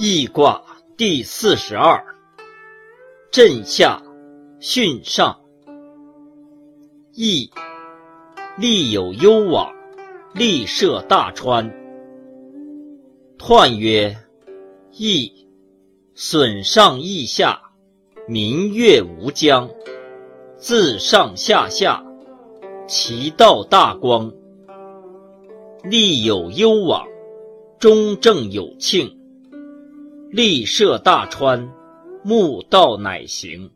易卦第四十二，震下巽上。易，利有攸往，利涉大川。彖曰：易，损上益下，民悦无疆。自上下下，其道大光。利有攸往，中正有庆。利涉大川，木道乃行。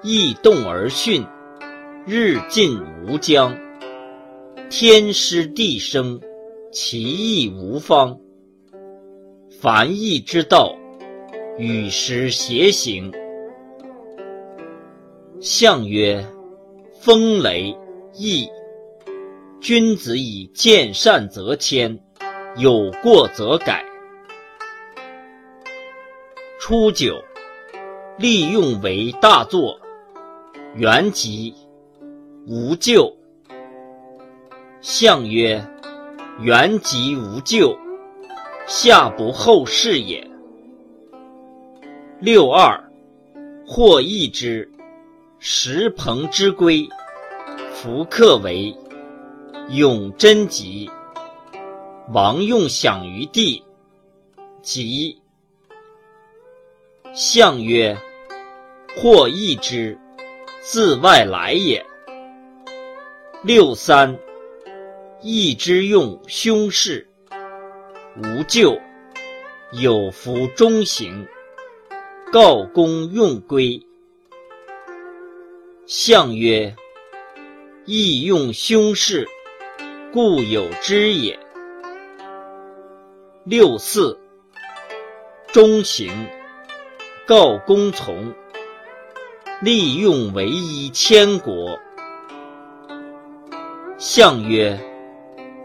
易动而巽，日进无疆。天师地生，其义无方。凡易之道，与时偕行。象曰：风雷易。君子以见善则迁，有过则改。初九，利用为大作，元吉，无咎。象曰：元吉无咎，下不后事也。六二，或益之，石朋之归，弗克为，永贞吉。王用享于地，吉。象曰：或益之，自外来也。六三，益之用凶事，无咎，有福中行。告公用归。象曰：益用凶事，故有之也。六四，中行。告公从，利用为一千国。象曰：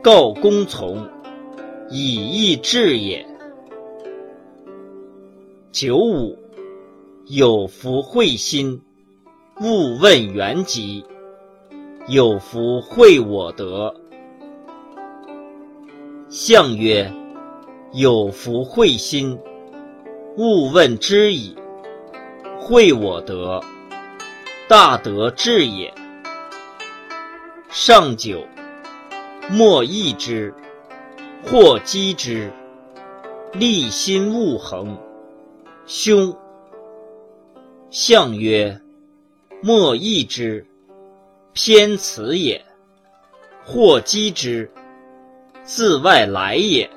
告公从，以义治也。九五，有福会心，勿问原籍。有福会我德。象曰：有福会心。勿问之矣，惠我德，大德至也。上九，莫益之，或击之，立心勿恒，凶。象曰：莫益之，偏辞也；或击之，自外来也。